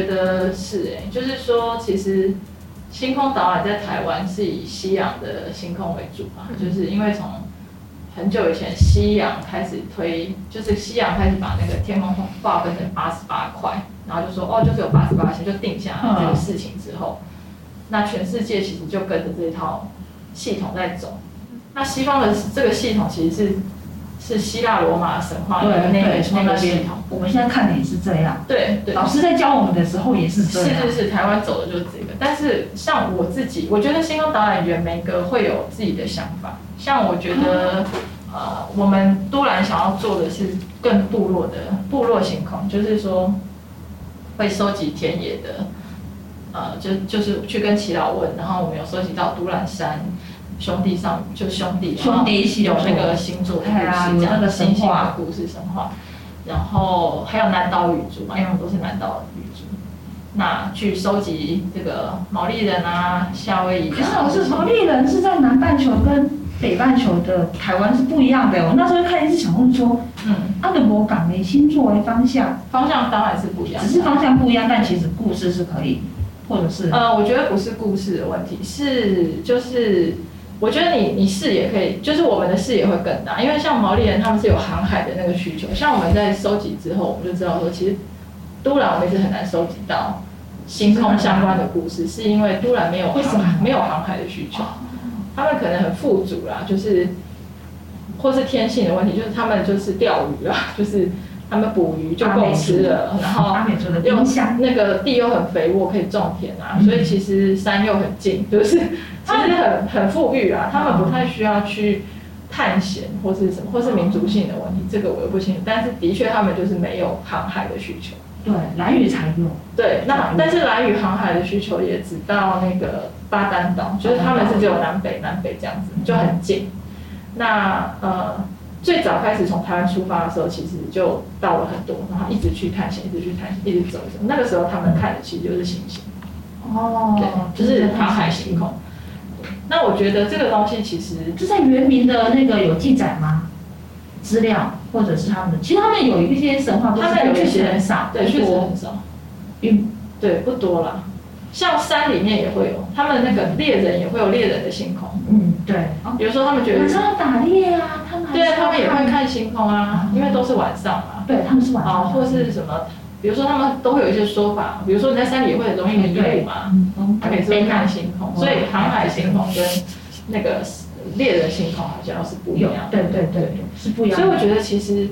觉得是哎，就是说，其实星空导览在台湾是以西洋的星空为主嘛，就是因为从很久以前西洋开始推，就是西洋开始把那个天空划分成八十八块，然后就说哦，就是有八十八星，就定下来这个事情之后，那全世界其实就跟着这一套系统在走。那西方的这个系统其实是。是希腊罗马神话的那个那个系统，我们现在看的也是这样。对对，老师在教我们的时候也是这样。是是是，台湾走的就是这个。但是像我自己，我觉得星空导演员每个会有自己的想法。像我觉得，呃，我们都兰想要做的是更部落的部落星空，就是说会收集田野的，呃，就就是去跟祈祷问，然后我们有收集到都兰山。兄弟上就兄弟，兄弟有那个星座的故事，讲星星的故事神话，然后还有南岛语族嘛，因为我们都是南岛语族。那去收集这个毛利人啊、夏威夷。可是老师，毛利人是在南半球跟北半球的台湾是不一样的。我那时候看电视想问说，嗯，阿德伯港的星座为方向，方向当然是不一样，只是方向不一样，但其实故事是可以，或者是呃，我觉得不是故事的问题，是就是。我觉得你你视野可以，就是我们的视野会更大，因为像毛利人他们是有航海的那个需求，像我们在收集之后，我们就知道说，其实都兰我们一直很难收集到星空相关的故事，是因为都兰没有航 没有航海的需求，他们可能很富足啦，就是或是天性的问题，就是他们就是钓鱼啦，就是。他们捕鱼就够吃了，然后用那个地又很肥沃，可以种田啊，所以其实山又很近，就是其实很很富裕啊。他们不太需要去探险或是什么，或是民族性的问题，这个我又不清楚。但是的确，他们就是没有航海的需求。对，蓝屿才有。对，那但是蓝屿航海的需求也只到那个巴丹岛，就是他们是只有南北南北这样子，就很近。那呃。最早开始从台湾出发的时候，其实就到了很多，然后一直去探险，一直去探险，一直走走。那个时候他们看的其实就是星星，哦，对，就是航海星空。那我觉得这个东西其实就在原民的那个有记载吗？资料或者是他们的，其实他们有一些神话，他们有一些很少，对，确实很少，嗯，对，不多了。像山里面也会有，他们那个猎人也会有猎人的星空。嗯，对。比如说他们觉得，晚上打猎啊，他们对啊，他们也会看星空啊，因为都是晚上嘛。对，他们是晚上。哦，或是什么？比如说他们都会有一些说法，比如说你在山里会很容易迷路嘛，他可以是看星空。所以航海星空跟那个猎人星空好像是不一样。对对对，是不一样。所以我觉得其实，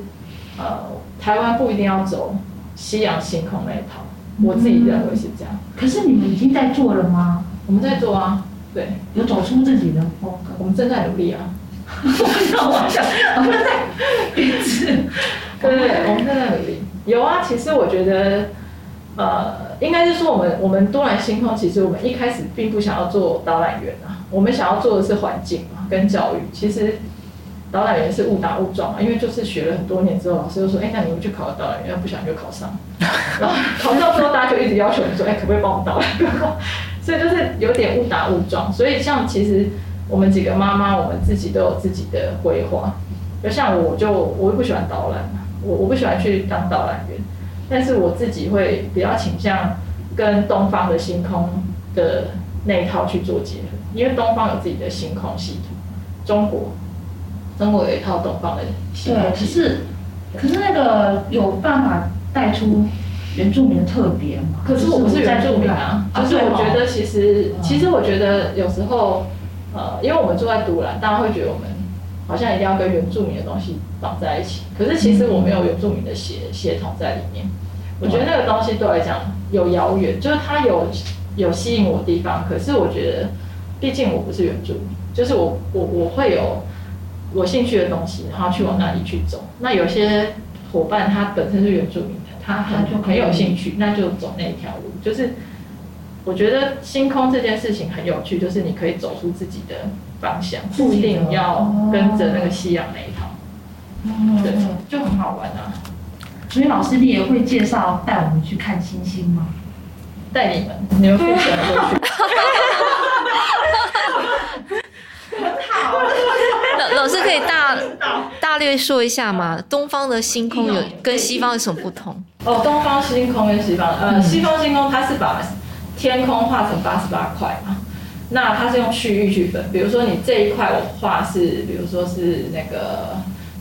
呃，台湾不一定要走夕阳星空那一套。我自己认为是这样，可是你们已经在做了吗？我们在做啊，对，有走出自己的风格，我们正在努力啊。我想，我们在对对，我们正在努力。有啊，其实我觉得，呃，应该是说我们我们多兰星空，其实我们一开始并不想要做导览员啊，我们想要做的是环境嘛，跟教育。其实。导览员是误打误撞嘛，因为就是学了很多年之后，老师就说：“哎，那你们去考个导览员，要不想就考上。” 然后考上之后，大家就一直要求你说：“哎，可不可以帮我们导览？” 所以就是有点误打误撞。所以像其实我们几个妈妈，我们自己都有自己的规划。就像我就我又不喜欢导览，我我不喜欢去当导览员，但是我自己会比较倾向跟东方的星空的那一套去做结合，因为东方有自己的星空系统，中国。中国有一套东方的对，可是可是那个有办法带出原住民的特别吗？可是我不是原住民啊，就是我觉得其实其实我觉得有时候呃，因为我们住在独兰，大家会觉得我们好像一定要跟原住民的东西绑在一起。可是其实我没有原住民的血血统在里面。我觉得那个东西对我来讲有遥远，就是它有有吸引我的地方。可是我觉得，毕竟我不是原住民，就是我我我会有。我兴趣的东西，然后去往那里去走。那有些伙伴他本身是原住民的，他很很有兴趣，那就走那一条路。就是我觉得星空这件事情很有趣，就是你可以走出自己的方向，不一定要跟着那个西洋那一套。对，就很好玩啊。所以老师，你也会介绍带我们去看星星吗？带你们，你们不喜欢过去。很好。老老师可以大。大略说一下吗，东方的星空有跟西方有什么不同？哦，东方星空跟西方，呃，西方星空它是把天空画成八十八块嘛，那它是用区域去分，比如说你这一块我画是，比如说是那个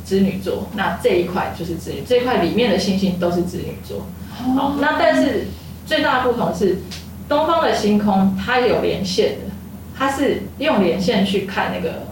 织女座，那这一块就是织女，这一块里面的星星都是织女座。好，那但是最大的不同是，东方的星空它有连线的，它是用连线去看那个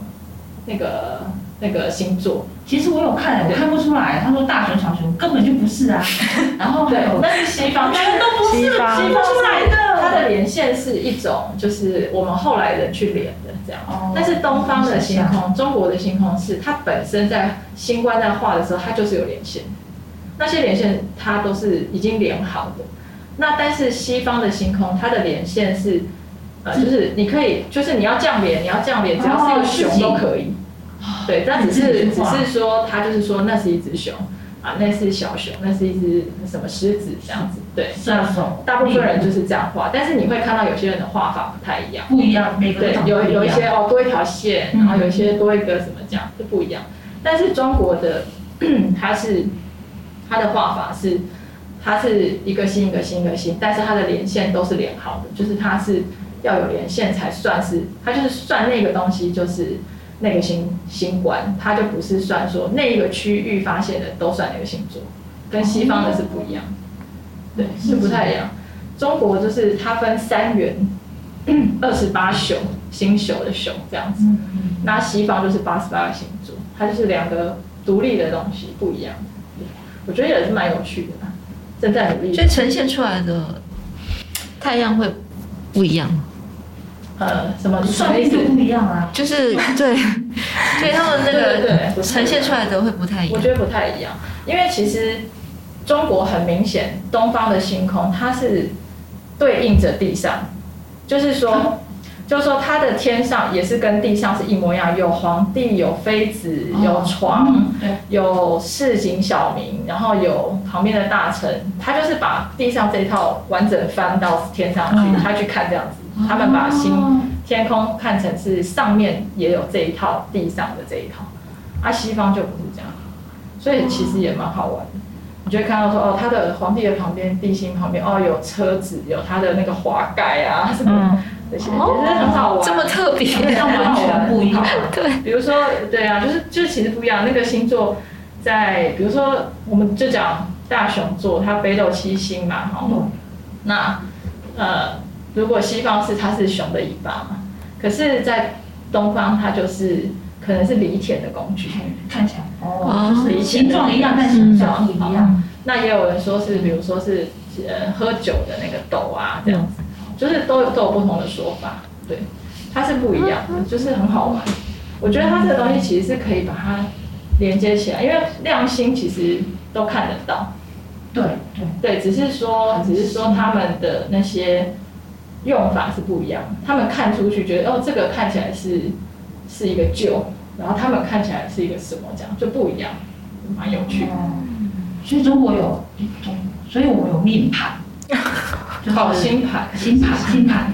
那个那个星座。其实我有看，我看不出来。他说大熊、小熊根本就不是啊。然后对，那是西方，全都不是西方出来的。它的连线是一种，就是我们后来人去连的这样。哦。但是东方的星空，中国的星空是它本身在星官在画的时候，它就是有连线。那些连线它都是已经连好的。那但是西方的星空，它的连线是，呃，就是你可以，就是你要这样连，你要这样连，只要是一个熊都可以。对，但只是只是说，他就是说那是一只熊啊，那是小熊，那是一只什么狮子这样子。对，那大部分人就是这样画，但是你会看到有些人的画法不太一样，不一样，每个对有有一些哦多一条线，然后有一些多一个什么这样就不一样。但是中国的 它是它的画法是它是一个星一个星一个星，但是它的连线都是连好的，就是它是要有连线才算是，它就是算那个东西就是。那个星星官，它就不是算说那一个区域发现的都算那个星座，跟西方的是不一样，对，是不太一样。中国就是它分三元，二十八宿星宿的宿这样子，那西方就是八十八个星座，它就是两个独立的东西，不一样。我觉得也是蛮有趣的，正在努力。所以呈现出来的太阳会不一样。呃，什么算力就不一样啊？就是对，所以他们那个呈现出来的会不太一样。我觉得不太一样，因为其实中国很明显，东方的星空它是对应着地上，就是说，就是说他的天上也是跟地上是一模一样，有皇帝，有妃子，有床，有市井小民，然后有旁边的大臣，他就是把地上这一套完整翻到天上去，他去看这样子。他们把星天空看成是上面也有这一套，地上的这一套，啊，西方就不是这样，所以其实也蛮好玩的。你就会看到说，哦，他的皇帝的旁边，地心旁边，哦，有车子，有他的那个华盖啊什么这些，也是很好玩。这么特别，完全不一样。对，比如说，对啊，就是就是其实不一样。那个星座在，比如说，我们就讲大熊座，它北斗七星嘛，哈，那呃。如果西方是它是熊的尾巴嘛，可是，在东方它就是可能是犁田的工具，看起来哦，就是形状一样，但形状不一样。那也有人说是，比如说是呃喝酒的那个斗啊，这样子，就是都有都有不同的说法。对，它是不一样的，就是很好玩。我觉得它这个东西其实是可以把它连接起来，因为亮星其实都看得到。对对对，只是说只是说他们的那些。用法是不一样，他们看出去觉得哦，这个看起来是是一个旧，然后他们看起来是一个什么，这样就不一样，蛮有趣的。所以中国有，所以我们有命盘，好星盘，星盘，星盘，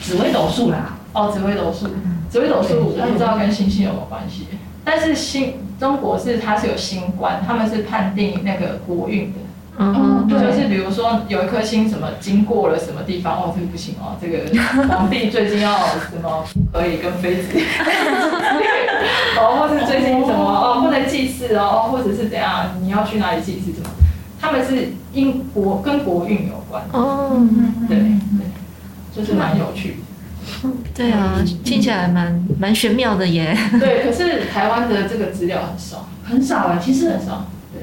紫微斗数啦。哦，紫微斗数，紫微斗数我不知道跟星星有没有关系，但是星中国是它是有星官，他们是判定那个国运的。嗯，就是比如说有一颗星什么经过了什么地方哦，这个不行哦，这个皇帝最近要什么不可以跟妃子，哦，或是最近什么哦不能祭祀哦，或者是怎样你要去哪里祭祀什么，他们是英国跟国运有关。哦，对对，就是蛮有趣的，对啊，听起来蛮蛮玄妙的耶。对，可是台湾的这个资料很少，很少啊，其实很少。对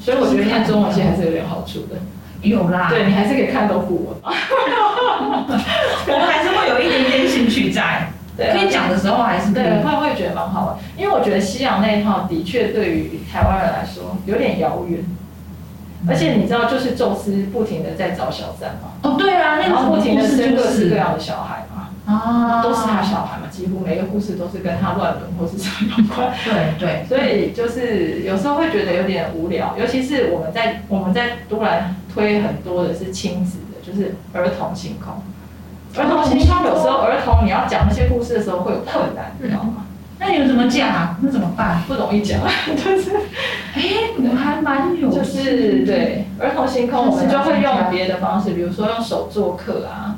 所以我觉得念中文系还是有点好处的，有啦，对你还是可以看懂古文，我们还是会有一点点兴趣在，可以讲的时候还是对，会会觉得蛮好玩，因为我觉得西洋那一套的确对于台湾人来说有点遥远，而且你知道，就是宙斯不停的在找小三嘛，哦对啊，然后不停的生各式各样的小孩嘛。啊，都是他小孩嘛，几乎每个故事都是跟他乱伦或是什么有关。对对，所以就是有时候会觉得有点无聊，尤其是我们在我们在突然推很多的是亲子的，就是儿童星空。儿童星空有时候儿童你要讲那些故事的时候会有困难，你知道吗？那你们怎么讲啊？那怎么办？不容易讲，就是哎，我还蛮有，就是对儿童星空，我们就会用别的方式，比如说用手做课啊，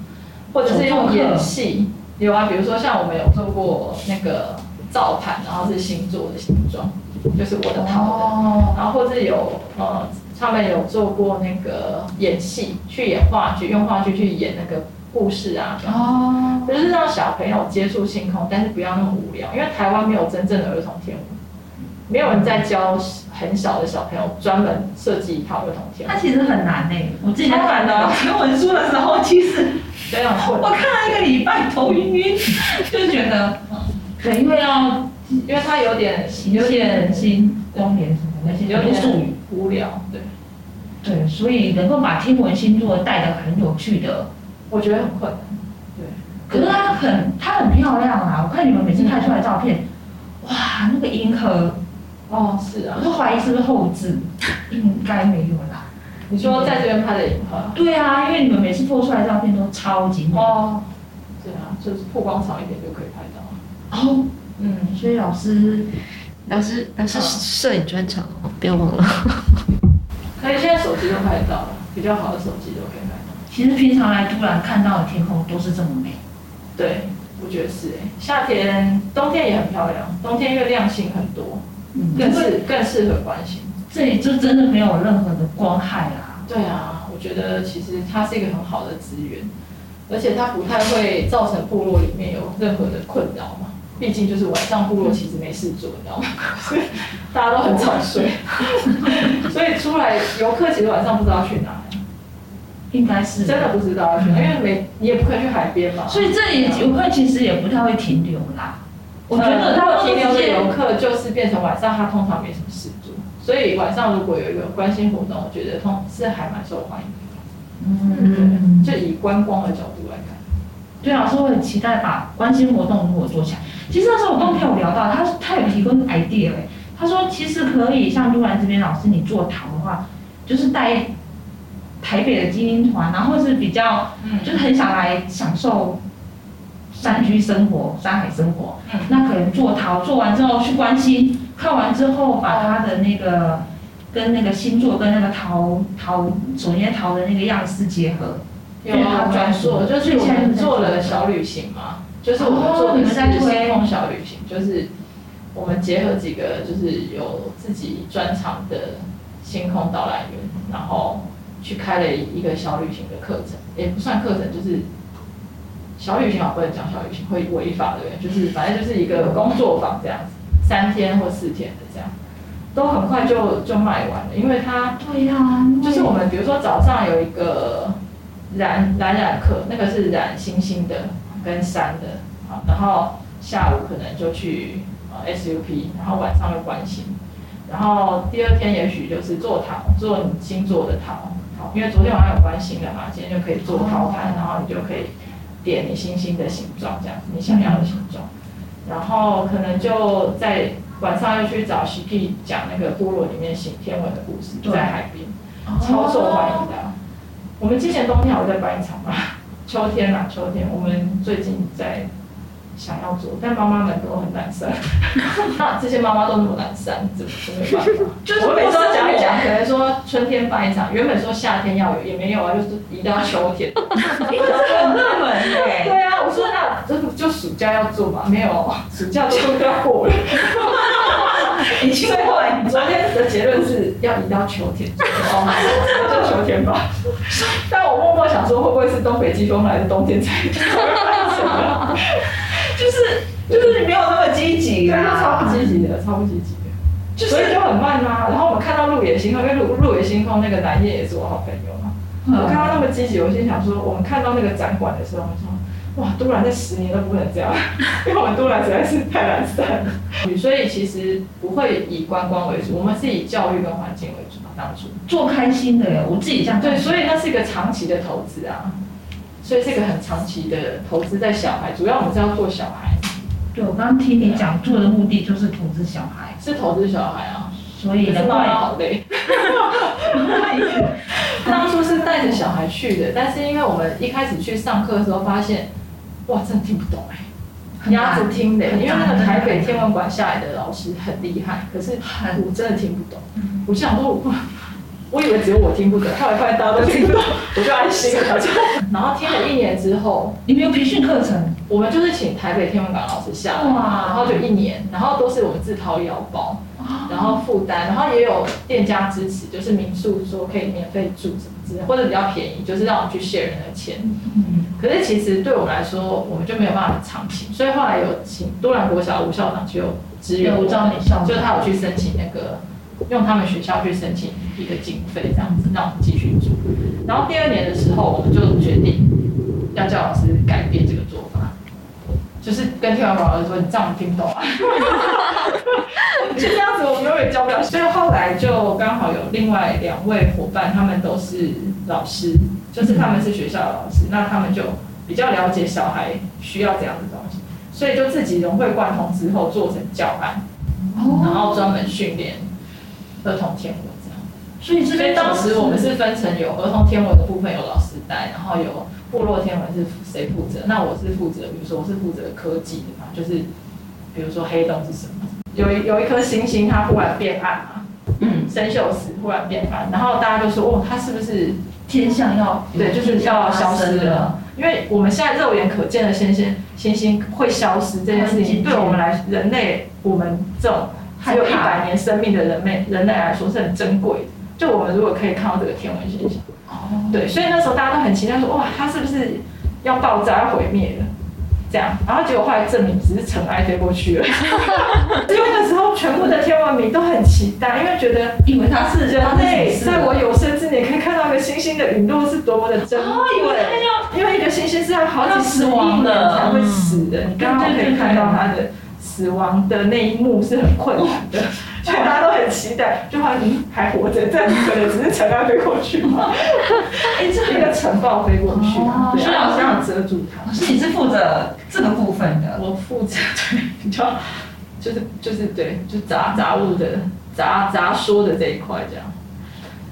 或者是用演戏。有啊，比如说像我们有做过那个造盘，然后是星座的形状，就是我的桃的，然后或者有呃，他们有做过那个演戏，去演话剧，用话剧去演那个故事啊，哦，就是让小朋友接触星空，但是不要那么无聊，因为台湾没有真正的儿童天文，没有人在教很小的小朋友专门设计一套儿童天文，它其实很难呢。我之前看的天文书的时候，其实。非常困。我看了一个礼拜，头晕晕，就觉得，对，因为要，因为它有点有点星光年什么那些有点术语无聊，对，对，所以能够把天文星座带的很有趣的，我觉得很困难，对。可是它很它很漂亮啊！我看你们每次拍出来照片，哇，那个银河，哦，是啊，我都怀疑是不是后置，应该没有啦。你说在这边拍的银河？对啊，因为你们每次拍出来照片都超级美。哦，对啊，就是曝光少一点就可以拍到。哦，嗯，所以老师，老师，老师摄影专长哦，不要忘了。可以，现在手机都拍得到了，比较好的手机都可以。其实平常来突然看到的天空都是这么美。对，我觉得是哎，夏天、冬天也很漂亮，冬天因为亮星很多，嗯更适更适合观星。这里就真的没有任何的光害啦。对啊，我觉得其实它是一个很好的资源，而且它不太会造成部落里面有任何的困扰嘛。毕竟就是晚上部落其实没事做，你知道吗？大家都很早睡，所以出来游客其实晚上不知道去哪。应该是真的不知道要去，因为没你也不可以去海边嘛。所以这里游客其实也不太会停留啦。我觉得他停留的游客就是变成晚上，他通常没什么事做。所以晚上如果有一个关心活动，我觉得通是还蛮受欢迎的。嗯，就以观光的角度来看，对啊，所以我很期待把关心活动如果做起来。其实那时候我跟朋友聊到，他他有提供 idea 哎，他说其实可以像陆兰这边老师你做堂的话，就是带台北的精英团，然后是比较，就是很想来享受山居生活、山海生活，那可能做陶做完之后去关心。看完之后，把他的那个跟那个星座跟那个陶陶首先陶的那个样式结合，有啊，专属就是我们做了小旅行嘛，就是我们做的是星空小旅行，就是我们结合几个就是有自己专长的星空导览员，然后去开了一个小旅行的课程，也不算课程，就是小旅行啊，不能讲小旅行会违法的，就是反正就是一个工作坊这样子。三天或四天的这样，都很快就就卖完了，因为它对呀，就是我们比如说早上有一个染染染课，那个是染星星的跟山的，好，然后下午可能就去呃 SUP，然后晚上又关心，然后第二天也许就是做陶，做你新做的陶，好，因为昨天晚上有关心了嘛，今天就可以做陶盘，然后你就可以点你星星的形状，这样你想要的形状。然后可能就在晚上又去找 s h 讲那个部落里面写天文的故事，在海边，超受欢迎的。我们之前冬天我在办一场嘛，秋天啊，秋天我们最近在。想要做，但妈妈们都很懒散。那这些妈妈都那么懒散，怎么怎么办法？就是我每次都讲一讲，可能说春天办一场，原本说夏天要有，也没有啊，就是移到秋天。很热门哎。对啊，我说那这不就暑假要做嘛？没有，暑假都要过了。已经过了。昨天的结论是要移到秋天，哦就秋天吧。但我默默想说，会不会是东北季风来的冬天才？就是就是你没有那么积极啊，超不积极的，超不积极的，所以就很慢啊。然后我们看到鹿野星空，因为鹿鹿野星空那个南叶也是我好朋友嘛。我看到那么积极，我心想说，我们看到那个展馆的时候，我说哇，都兰这十年都不能这样，因为我们都兰实在是太懒散了。所以其实不会以观光为主，我们是以教育跟环境为主嘛，当初做开心的呀，我自己这样。对，所以那是一个长期的投资啊。所以是一个很长期的投资在小孩，主要我们是要做小孩。对，我刚刚听你讲做的目的就是投资小孩，是投资小孩啊。所以妈妈好累。当初是带着小孩去的，但是因为我们一开始去上课的时候发现，哇，真的听不懂哎，很难鸭子听的，因为那个台北天文馆下来的老师很厉害，可是我真的听不懂。我想说，我我以为只有我听不懂，后来发现大家都听不懂，我就安心了。就然后听了一年之后，你们有培训课程？我们就是请台北天文馆老师下来，哇然后就一年，然后都是我们自掏腰包，然后负担，然后也有店家支持，就是民宿说可以免费住什么之类，或者比较便宜，就是让我们去 share 那个钱。嗯，可是其实对我们来说，我们就没有办法长期，所以后来有请都兰国小吴校长就有支援我有招你校长就他有去申请那个用他们学校去申请一个经费，这样子让我们继续做。然后第二年的时候，我们就决定要叫老师改变这个做法，就是跟天文馆老师说：“你这样我听不懂啊。”就这样子，我们永远教不了。所以后来就刚好有另外两位伙伴，他们都是老师，就是他们是学校的老师，那他们就比较了解小孩需要怎样的东西，所以就自己融会贯通之后做成教案，然后专门训练儿童天文这样。所以这边当时我们是分成有儿童天文的部分有老师带，然后有部落天文是谁负责？那我是负责，比如说我是负责科技的嘛，就是比如说黑洞是什么？有一有一颗星星它忽然变暗嘛，嗯生锈死忽然变暗，然后大家就说哦，它是不是天象要对，就是要消失了。因为我们现在肉眼可见的星星星星会消失这件事情，对我们来人类，我们这种只有一百年生命的人类人类来说是很珍贵的。就我们如果可以看到这个天文现象，哦，对，所以那时候大家都很期待说，哇，它是不是要爆炸要毁灭了？这样，然后结果后来证明只是尘埃飞过去了。因为那时候全部的天文迷都很期待，因为觉得因为它是人类在我有生之年可以看到一个星星的陨落是多么的珍贵。要因为一个星星是要好几十亿年才会死的，你刚刚可以看到它的死亡的那一幕是很困难的，所以大家都很期待，就好像你还活着，这样可能只是尘埃飞过去嘛，哎，这一个尘暴飞过去哦，对，所以老师这样遮住它。是你是负责这个部分的，我负责对比较，就是就是对，就杂杂物的杂杂说的这一块这样，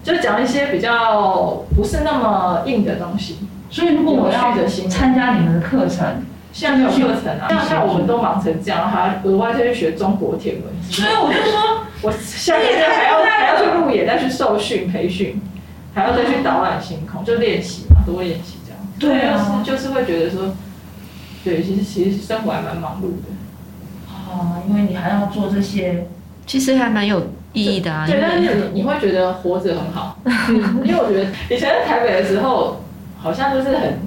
就讲一些比较不是那么硬的东西。所以如果我要参加你们的课程，现在没有课程啊，像像我们都忙成这样，还额外再去学中国天文。所以我就说，我下个月还要还要去路野，再去受训培训，还要再去导览星空，就练习嘛，多练习这样。对啊就是就是会觉得说，对，其实其实生活还蛮忙碌的。哦，因为你还要做这些，其实还蛮有意义的啊，因对，但是你你会觉得活着很好，因为我觉得以前在台北的时候，好像就是很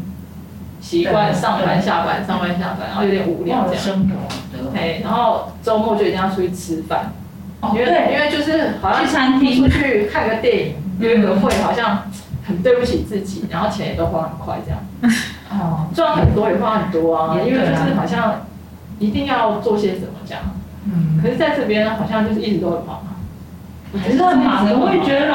习惯上班下班上班下班，然后有点无聊这样。的生活的，哎，然后周末就一定要出去吃饭，哦因为因对，为就是好像去餐厅。出去看个电影、约个会，好像很对不起自己，然后钱也都花很快，这样。哦，赚很多也花很多啊，因为就是好像一定要做些什么这样。嗯，可是在这边好像就是一直都很忙啊，还是很忙的，我也觉得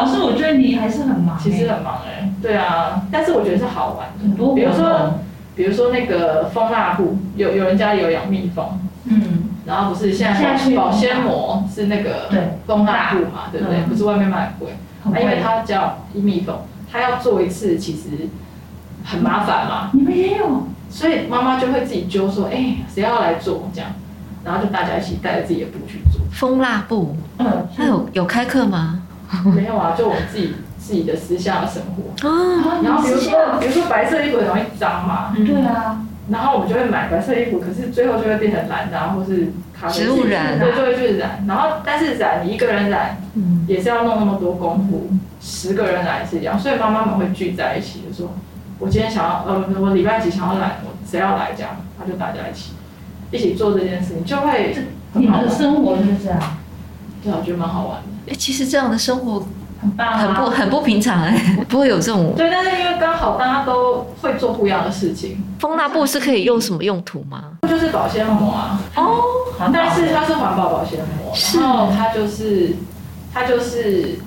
老师，我觉得你还是很忙欸，其实很忙哎、对啊，但是我觉得是好玩的，很多，比如说比如说那个蜂蜡布，有有人家里有养蜜蜂，嗯，然后不是现现在保鲜膜是那个对。蜂蜡布嘛，对不对？嗯。不是外面卖很贵，很啊因为贵它叫蜜蜂，它要做一次其实很麻烦嘛，你们也有，所以妈妈就会自己揪说，哎、谁要来做？这样，然后就大家一起带着自己的布去做。蜂蜡布，嗯，那有有开课吗？没有啊，就我们自己自己的私下的生活。啊，然后比如说，比如说白色衣服很容易脏嘛，对啊，然后我们就会买白色衣服，可是最后就会变成蓝的、啊，或是咖啡植物染啊对，就会去染。然后但是染你一个人染嗯，也是要弄那么多功夫，十个人染也是一样，所以妈妈们会聚在一起，就说我今天想要，呃，我礼拜几想要染，我谁要来这样，那就大家一起一起做这件事情，就会你们很好玩。的生活就是这样，对啊，我觉得蛮好玩的。哎，其实这样的生活很棒啊，很不很不平常哎，不会有这种对，但是因为刚好大家都会做不一样的事情，蜂蜡布是可以用什么用途吗？就是保鲜膜啊，哦，但是它是环保保鲜膜，是。然后它就是它就是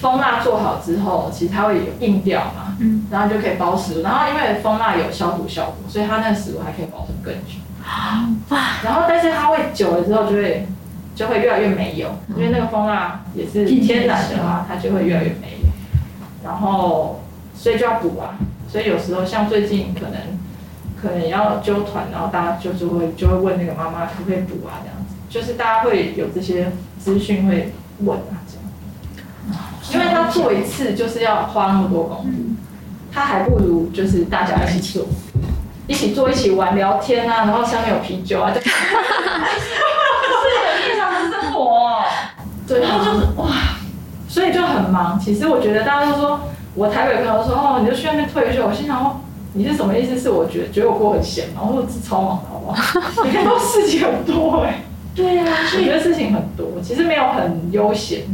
蜂蜡做好之后，其实它会有硬掉嘛，嗯，然后就可以包食物，然后因为蜂蜡有消毒效果，所以它那个食物还可以保存更久。哇，然后但是它会久了之后就会就会越来越没有，因为那个蜂蜡也是天然的嘛，它就会越来越没有。然后所以就要补啊，所以有时候像最近可能可能要揪团，然后大家就是会就会问那个妈妈可不可以补啊这样子，就是大家会有这些资讯会问啊这样，因为他做一次就是要花那么多功夫，他还不如就是大家一起做，一起做一起玩聊天啊，然后下面有啤酒啊，对然后，就是哇，所以就很忙。其实我觉得大家都说，我台北朋友说哦，你就去那边退休，我心想哦。你是什么意思？是我觉得觉得我过很闲吗？我说是超忙的，好不好？你看到事情很多哎。对啊，我觉得事情很多，其实没有很悠闲。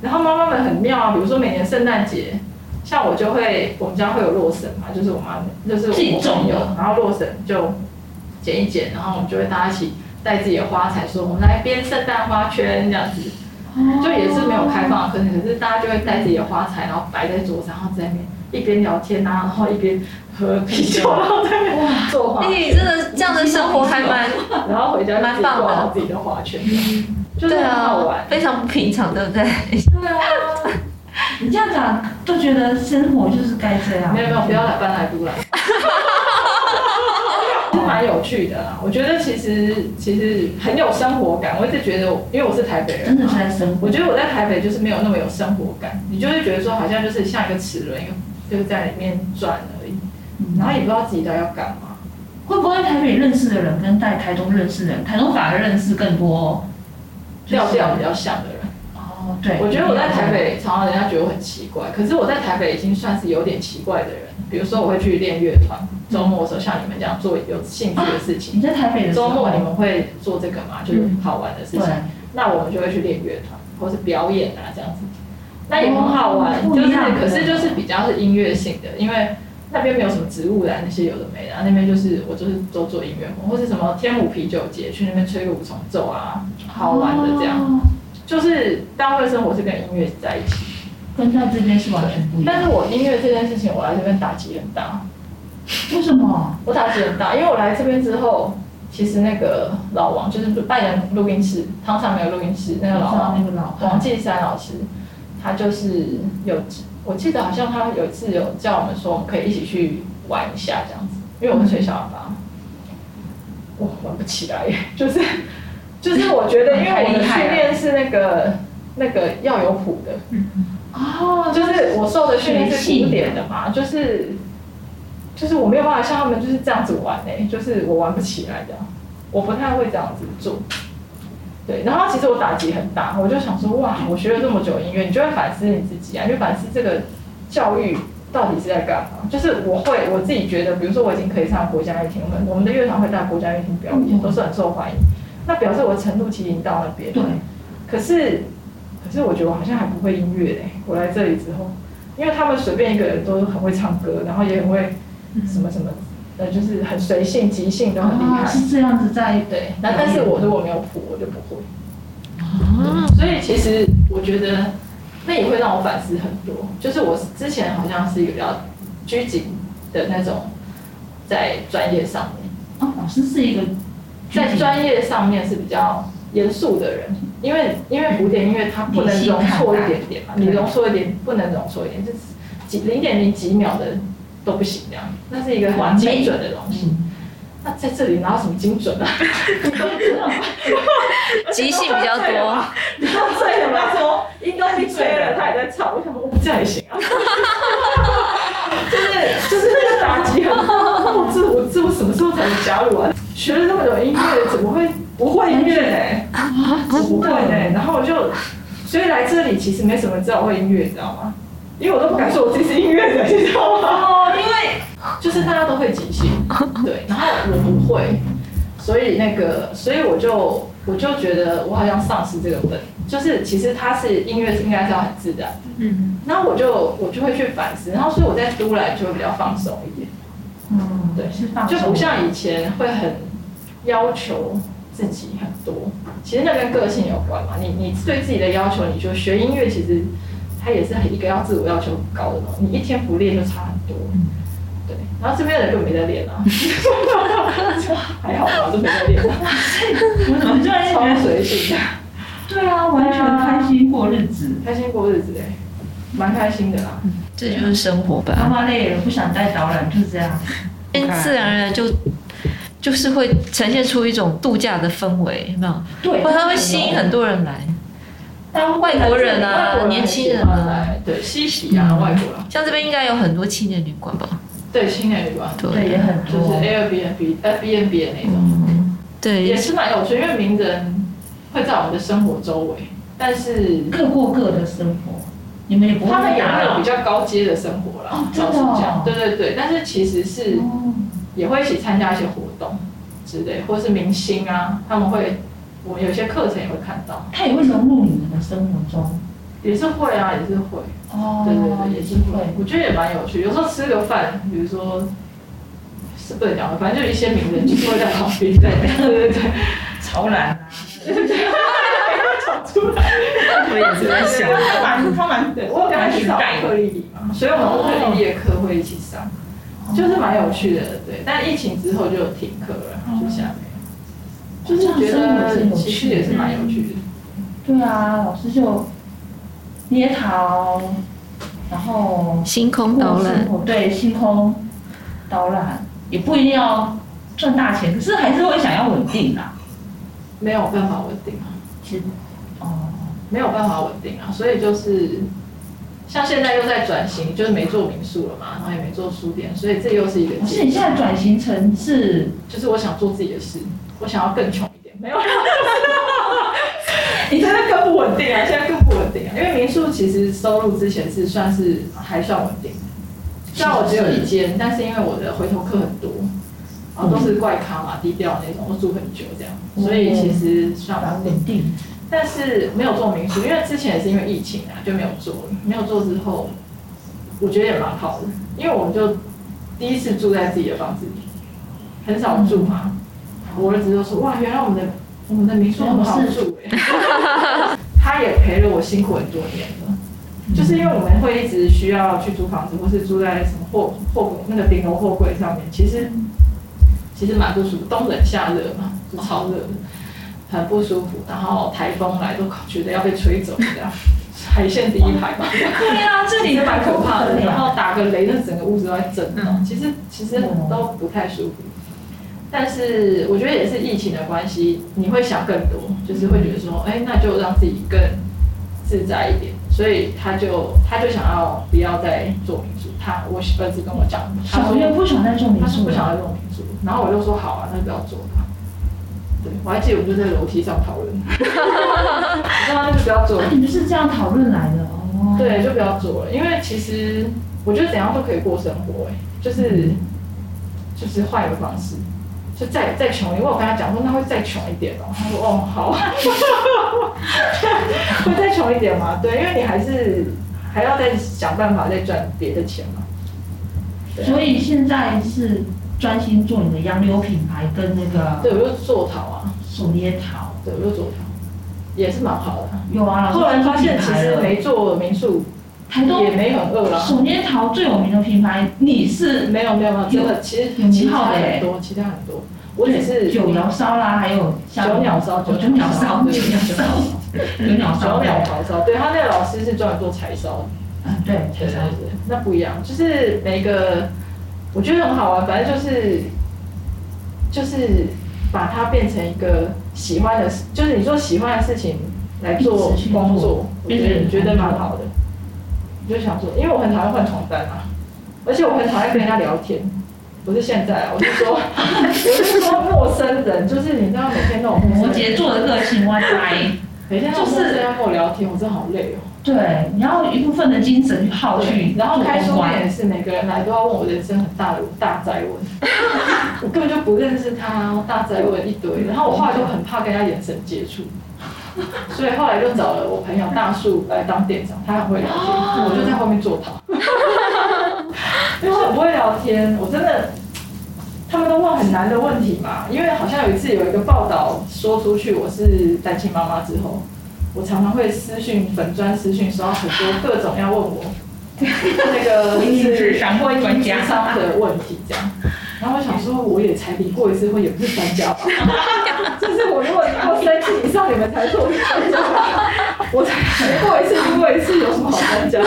然后妈妈们很妙啊，比如说每年圣诞节，像我就会，我们家会有洛神嘛，就是我妈，就是我朋友，然后洛神就剪一剪，然后我们就会大家一起带自己的花材，说我们来编圣诞花圈这样子，就也是没有开放的课程，可是大家就会带自己的花材，然后摆在桌上，然后在那边一边聊天啊，然后一边。喝啤酒，然后在那做花。你真的这样的生活还蛮，然后回家蛮棒的，自己的花圈，就是很好玩，非常不平常，对不对？对啊，你这样讲都觉得生活就是该这样。没有没有，不要来搬来都来。是蛮有趣的啦，我觉得其实其实很有生活感。我一直觉得，因为我是台北人，真的是在生活。我觉得我在台北就是没有那么有生活感，你就会觉得说好像就是像一个齿轮，一个就是在里面转而已。然后也不知道自己到底要干嘛，会不会台北认识的人跟在台中认识的人，台中反而认识更多调调比较像的人？哦，对，我觉得我在台北常常人家觉得我很奇怪，可是我在台北已经算是有点奇怪的人。比如说我会去练乐团，周末的时候像你们这样做有兴趣的事情。你在台北的周末你们会做这个吗？就是好玩的事情。那我们就会去练乐团，或是表演啊这样子。那也很好玩，就是可是就是比较是音乐性的，因为。那边没有什么植物啦那些有的没的，那边就是我就是都做音乐或是什么天母啤酒节去那边吹个五重奏啊，好玩的这样，就是单位生活是跟音乐在一起，跟在这边是完全不一样。但是我音乐这件事情，我来这边打击很大。为什么？我打击很大，因为我来这边之后，其实那个老王就是拜仁录音室，汤厂没有录音室，那个老王，那个老王继山老师，他就是有。我记得好像他有一次有叫我们说，我们可以一起去玩一下这样子，因为我们吹小喇叭，我玩不起来，就是就是我觉得，因为我的训练是那个那个要有谱的，哦，就是我受的训练是古典的嘛，就是就是我没有办法像他们就是这样子玩诶，就是我玩不起来的，我不太会这样子做。对，然后其实我打击很大，我就想说，哇，我学了这么久音乐，你就会反思你自己啊，就反思这个教育到底是在干嘛？就是我会我自己觉得，比如说我已经可以上国家乐厅，我们我们的乐团会在国家乐厅表演，都是很受欢迎，那表示我程度其实已经到那边。对。可是，可是我觉得我好像还不会音乐嘞。我来这里之后，因为他们随便一个人都很会唱歌，然后也很会什么什么。呃，就是很随性、即兴都很厉害，是这样子在对。那但是我如果没有谱，我就不会。哦。所以其实我觉得那也会让我反思很多。就是我之前好像是一个比较拘谨的那种，在专业上面。哦，老师是一个在专业上面是比较严肃的人，因为因为古典音乐它不能容错一点点嘛，你容错一点不能容错一点，就是几零点零几秒的。都不行，这样，那是一个很精准的东西。那在这里哪有什么精准啊？即兴比较多。你说醉了吗？说音都被吹了，他也在唱。我想说，我这样也行啊。加入啊？学了那么久音乐，怎么会不会音乐呢？不会呢。然后我就，所以来这里其实没什么知道会音乐，你知道吗？因为我都不敢说我自己是音乐人，你知道吗？哦，因为就是大家都会即兴，对，然后我不会，所以那个，所以我就我就觉得我好像丧失这个本，就是其实它是音乐是应该是要很自然，嗯，然后我就我就会去反思，然后所以我在读来就会比较放松一点，嗯，对，是放松，就不像以前会很要求自己很多，其实那跟个性有关嘛，你你对自己的要求，你就学音乐其实。它也是一个要自我要求很高的嘛，你一天不练就差很多。对，然后这边的人根本没得练啊，还好吧，都没得练。我怎么突然超随性的？对啊，完全开心过日子，开心过日子哎，蛮开心的啦。这就是生活吧。妈妈累了，不想带导览，就是这样。自然而然就就是会呈现出一种度假的氛围，有没有？对，或它会吸引很多人来，但外国人啊年轻人来，对，西喜啊，嗯。外国人，像这边应该有很多青年旅馆吧？对，青年旅馆，对。也很就是多，Airbnb、Airbnb 的那种，对，也对，是蛮有趣，因为名人会在我们的生活周围，但是各过各的生活，你们也不会他们也会有比。较高阶的生活啦哦，老实真的哦，对对对，但是其实是哦也会一起参加一些活动之类，或是明星啊，他们会，我们有些课程也会看到，他也会融入你们的生活中。也是会啊，也是会，哦对对对，也是会，我觉得也蛮有趣。有时候吃个饭，比如说是不能讲的，反正就一些名人就是会在旁边，对对对对，潮男啊，讲 出来。我也是在想，他蛮他蛮对，我有跟他去上克里里嘛，所以我们乌克丽丽的课会一起上，就是蛮有趣的，对。但疫情之后就停课了，就下没有。就是觉得其实也是蛮有趣的。对啊，老师就捏陶，然后星空导览，对星空导览也不一定要赚大钱，可是还是会想要稳定啊。没有办法稳定啊，其实哦，没有办法稳定啊，所以就是像现在又在转型，就是没做民宿了嘛，然后也没做书店，所以这又是一个可是你现在转型成是，就是我想做自己的事，我想要更穷一点，没有。啦。你现在更不稳定啊，现在更不稳定啊，因为民宿其实收入之前是算是还算稳定。的，虽然我只有一间，但是因为我的回头客很多，然后都是怪咖嘛，低调那种，我住很久这样，所以其实算稳定。但是没有做民宿，因为之前也是因为疫情啊，就没有做。没有做之后，我觉得也蛮好的，因为我们就第一次住在自己的房子里，很少住嘛。我儿子就说：“哇，原来我们的我们的民宿很好住哎、他也陪了我辛苦很多年了，就是因为我们会一直需要去租房子，或是住在什么货货那个顶楼货柜上面，其实其实蛮不舒服，冬冷夏热嘛，就超热的。很不舒服，然后台风来都觉得要被吹走这样，海线第一排嘛，对啊，这里蛮可怕的。然后后打个雷，那整个屋子都在震动，嗯其实其实都不太舒服。但是我觉得也是疫情的关系，你会想更多，就是会觉得说，哎，那就让自己更自在一点。所以他就他就想要不要再做民宿，他我儿子跟我讲，他小说月不想再做民宿他是不想了。要做民宿，然后我就说好啊，那就不要做吧。对，我还记得我们就在楼梯上讨论，我说那就不要做了啊，。你们是这样讨论来的哦。对，就不要做了，因为其实我觉得怎样都可以过生活、哎，就是就是换一个方式，就再再穷，因为我跟他讲说那会再穷一点哦、他说哦好，会再穷一点吗？对，因为你还是还要再想办法再赚别的钱嘛。啊所以现在是专心做你的洋流品牌跟那个对，个我就做陶啊，手捏陶。对，我就做陶，也是蛮好的。有啊，后来发现其实没没做民宿台东也没很饿了。手捏陶最有名的品牌，你是没有没有没有，真的其实有其他很多，其他很多。我只是九窑烧啦，还有像九鸟烧，九鸟烧，对九鸟烧，九鸟烧，九鸟陶烧，对他那个老师是专门做柴烧的，嗯，对，对对九烧。对，那不一样，就是每一个我觉得很好玩，反正就是就是把它变成一个喜欢的事，就是你做喜欢的事情来做工作，我觉得蛮好的。我就想说，因为我很讨厌换床单啊，而且我很讨厌跟人家聊天。不是现在啊，我是说，我是说陌生人，就是你知道每天那种摩羯座的个性，我猜，每天就是这样跟我聊天，我真的好累哦。对，你要一部分的精神去耗去，然后开书店也是，每个人来都要问我人生很大的大灾问，我根本就不认识他，大灾问一堆，然后我后来就很怕跟他眼神接触，所以后来就找了我朋友大树来当店长，他很会聊天，我就在后面坐他，因为我很不会聊天，我真的。他们都问很难的问题嘛，因为好像有一次有一个报道说出去，我是单亲妈妈之后，我常常会私讯粉砖私讯收到很多各种要问我那个 就是智商婚姻专家智商的问题这样。然后我想说，我也才离过一次婚，也不是专家吧？就是我如果离过三次以上，你们才说我是专家吧？我才离过一次，离过一次，有什么好专家？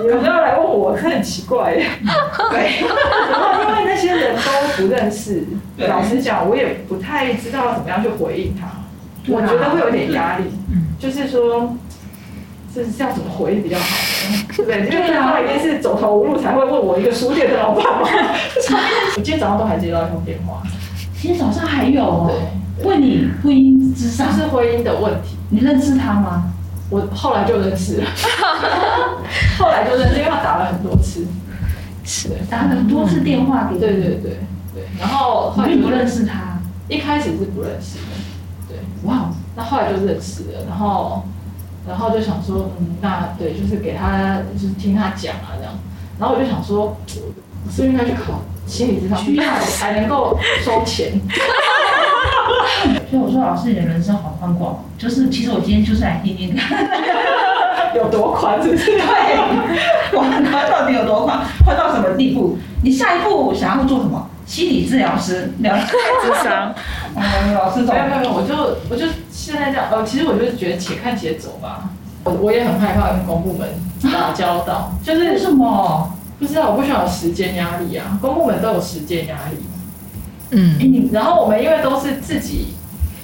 你们都要来问我，很奇怪耶。对，然后因为那些人都不认识，老实讲，我也不太知道怎么样去回应他。我觉得会有点压力，嗯就是说，这是要怎么回比较好呢？对不对？因为他一定是走投无路才会问我一个书店的老板嘛。我 今天早上都还接到一通电话，今天早上还有哦，对问你婚姻之上就，是婚姻的问题。你认识他吗？我后来就认识了，后来就认识，因为他打了很多次。是对打了很多次电话给你，对对对对，然后后来不认识他，一开始是不认识那后来就认识了，然后然后就想说，嗯，那对，就是给他就是听他讲啊这样，然后我就想说，我是不是应该去考心理咨商，需要才能够收钱。所以我说老师你的人生好宽广哦，就是其实我今天就是来听听看，有多宽，是不是？对，广宽到底有多宽，宽到什么地步？你下一步想要做什么？心理治疗师，聊智商，嗯，老师没走有没有没有，我就我就现在这样，呃，其实我就是觉得且看且走吧。我我也很害怕跟公部门打交道，就是为什么？不知道我不需要有时间压力啊，公部门都有时间压力。嗯然后我们因为都是自己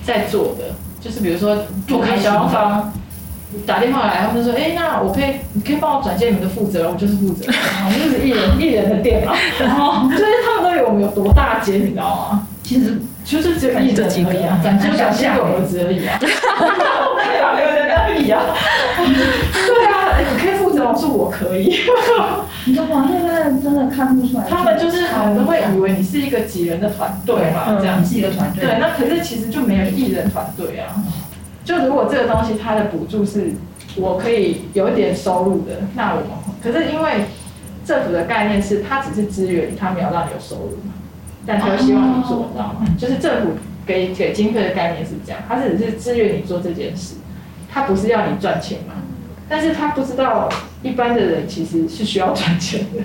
在做的，就是比如说做开销方打电话来，他们就说，哎，那我可以，你可以帮我转接你们的负责人，我就是负责人，我们就是一人一人的店嘛。然后就是他们都有多大间，你知道吗？其实就是只有一人而已啊，感觉就两千个儿子而已啊，两个人而已啊。对啊，哎你可以负责，我说我可以。你的网页真的真的看不出来，他们就是可能都会以为你是一个几人的团队嘛，这样你是一个团队，对，那可是其实就没有艺人团队啊。就如果这个东西它的补助是我可以有一点收入的，那我们可是因为政府的概念是它只是资源，它没有让你有收入嘛，但他又希望你做，你知道吗？就是政府给给经费的概念是这样，他是只是支援你做这件事，他不是要你赚钱嘛。但是他不知道一般的人其实是需要赚钱的，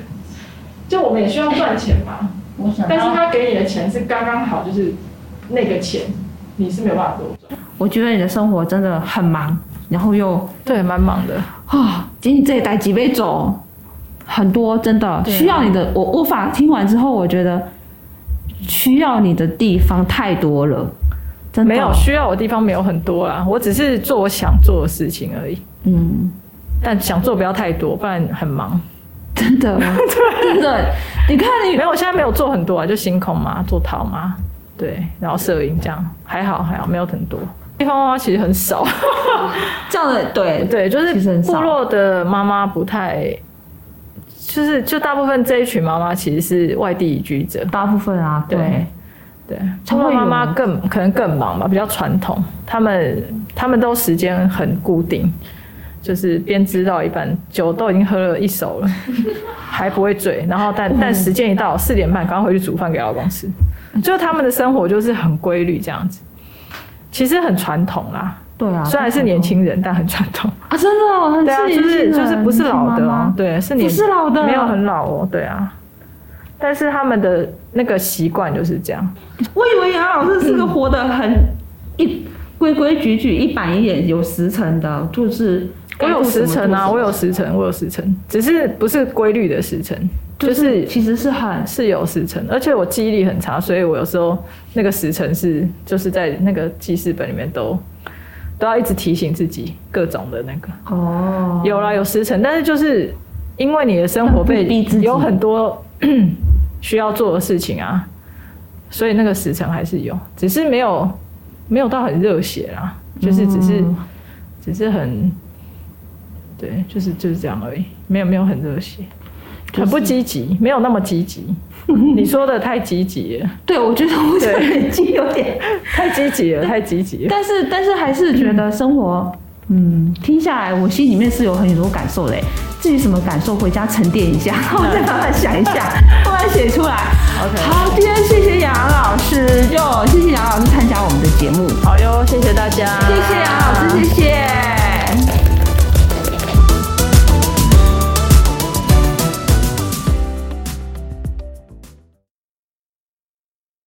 就我们也需要赚钱嘛。我想但是，他给你的钱是刚刚好，就是那个钱，你是没有办法多赚。我觉得你的生活真的很忙，然后又对，蛮忙的。啊，仅仅这一代几杯走很多，真的需要你的。我无法听完之后，我觉得需要你的地方太多了，真的。没有需要我的地方没有很多啦，我只是做我想做的事情而已。嗯，但想做不要太多，不然很忙。真的？真的，你看你没有，我现在没有做很多啊，就星空嘛，做陶嘛，对，然后摄影这样，还好还好，没有很多。地方妈妈其实很少，这样的对。对，就是部落的妈妈不太，就是就大部分这一群妈妈其实是外地移居者，大部分啊，对对，对，才会有部落妈妈更可能更忙吧，比较传统，他们他们都时间很固定，就是编织到一半，酒都已经喝了一手了，还不会醉，然后但但时间一到四点半，赶快回去煮饭给老公吃，就他们的生活就是很规律这样子，其实很传统啦，对啊，虽然是年轻人，但很传统。啊，真的哦很对啊，是就是就是不是老的对，是你不是老的。没有很老哦，对啊。但是他们的那个习惯就是这样，我以为杨老师是个活得很一规规矩矩、一板一眼、有时辰的，就是我有时辰啊，我有时时辰，我有时辰，只是不是规律的时辰，就是其实是很是有时辰，而且我记忆力很差，所以我有时候那个时辰是就是在那个记事本里面都都要一直提醒自己各种的那个。哦，有啦，有时辰，但是就是因为你的生活被有很多 需要做的事情啊，所以那个时辰还是有，只是没有没有到很热血啦，就是只是、嗯。只是很对，就是就是这样而已，没有没有很热血，很不积极，没有那么积极。你说的太积极了，对，我觉得我这个年纪有点，太积极了，太积极了。但是但是还是觉得生活，嗯，听下来我心里面是有很多感受的诶。至于什么感受，回家沉淀一下，然后再慢慢想一下，慢慢写出来。OK 好，今天谢谢杨老师，就谢谢杨老师参加我们的节目，好哟，谢谢大家，谢谢杨老师，谢谢。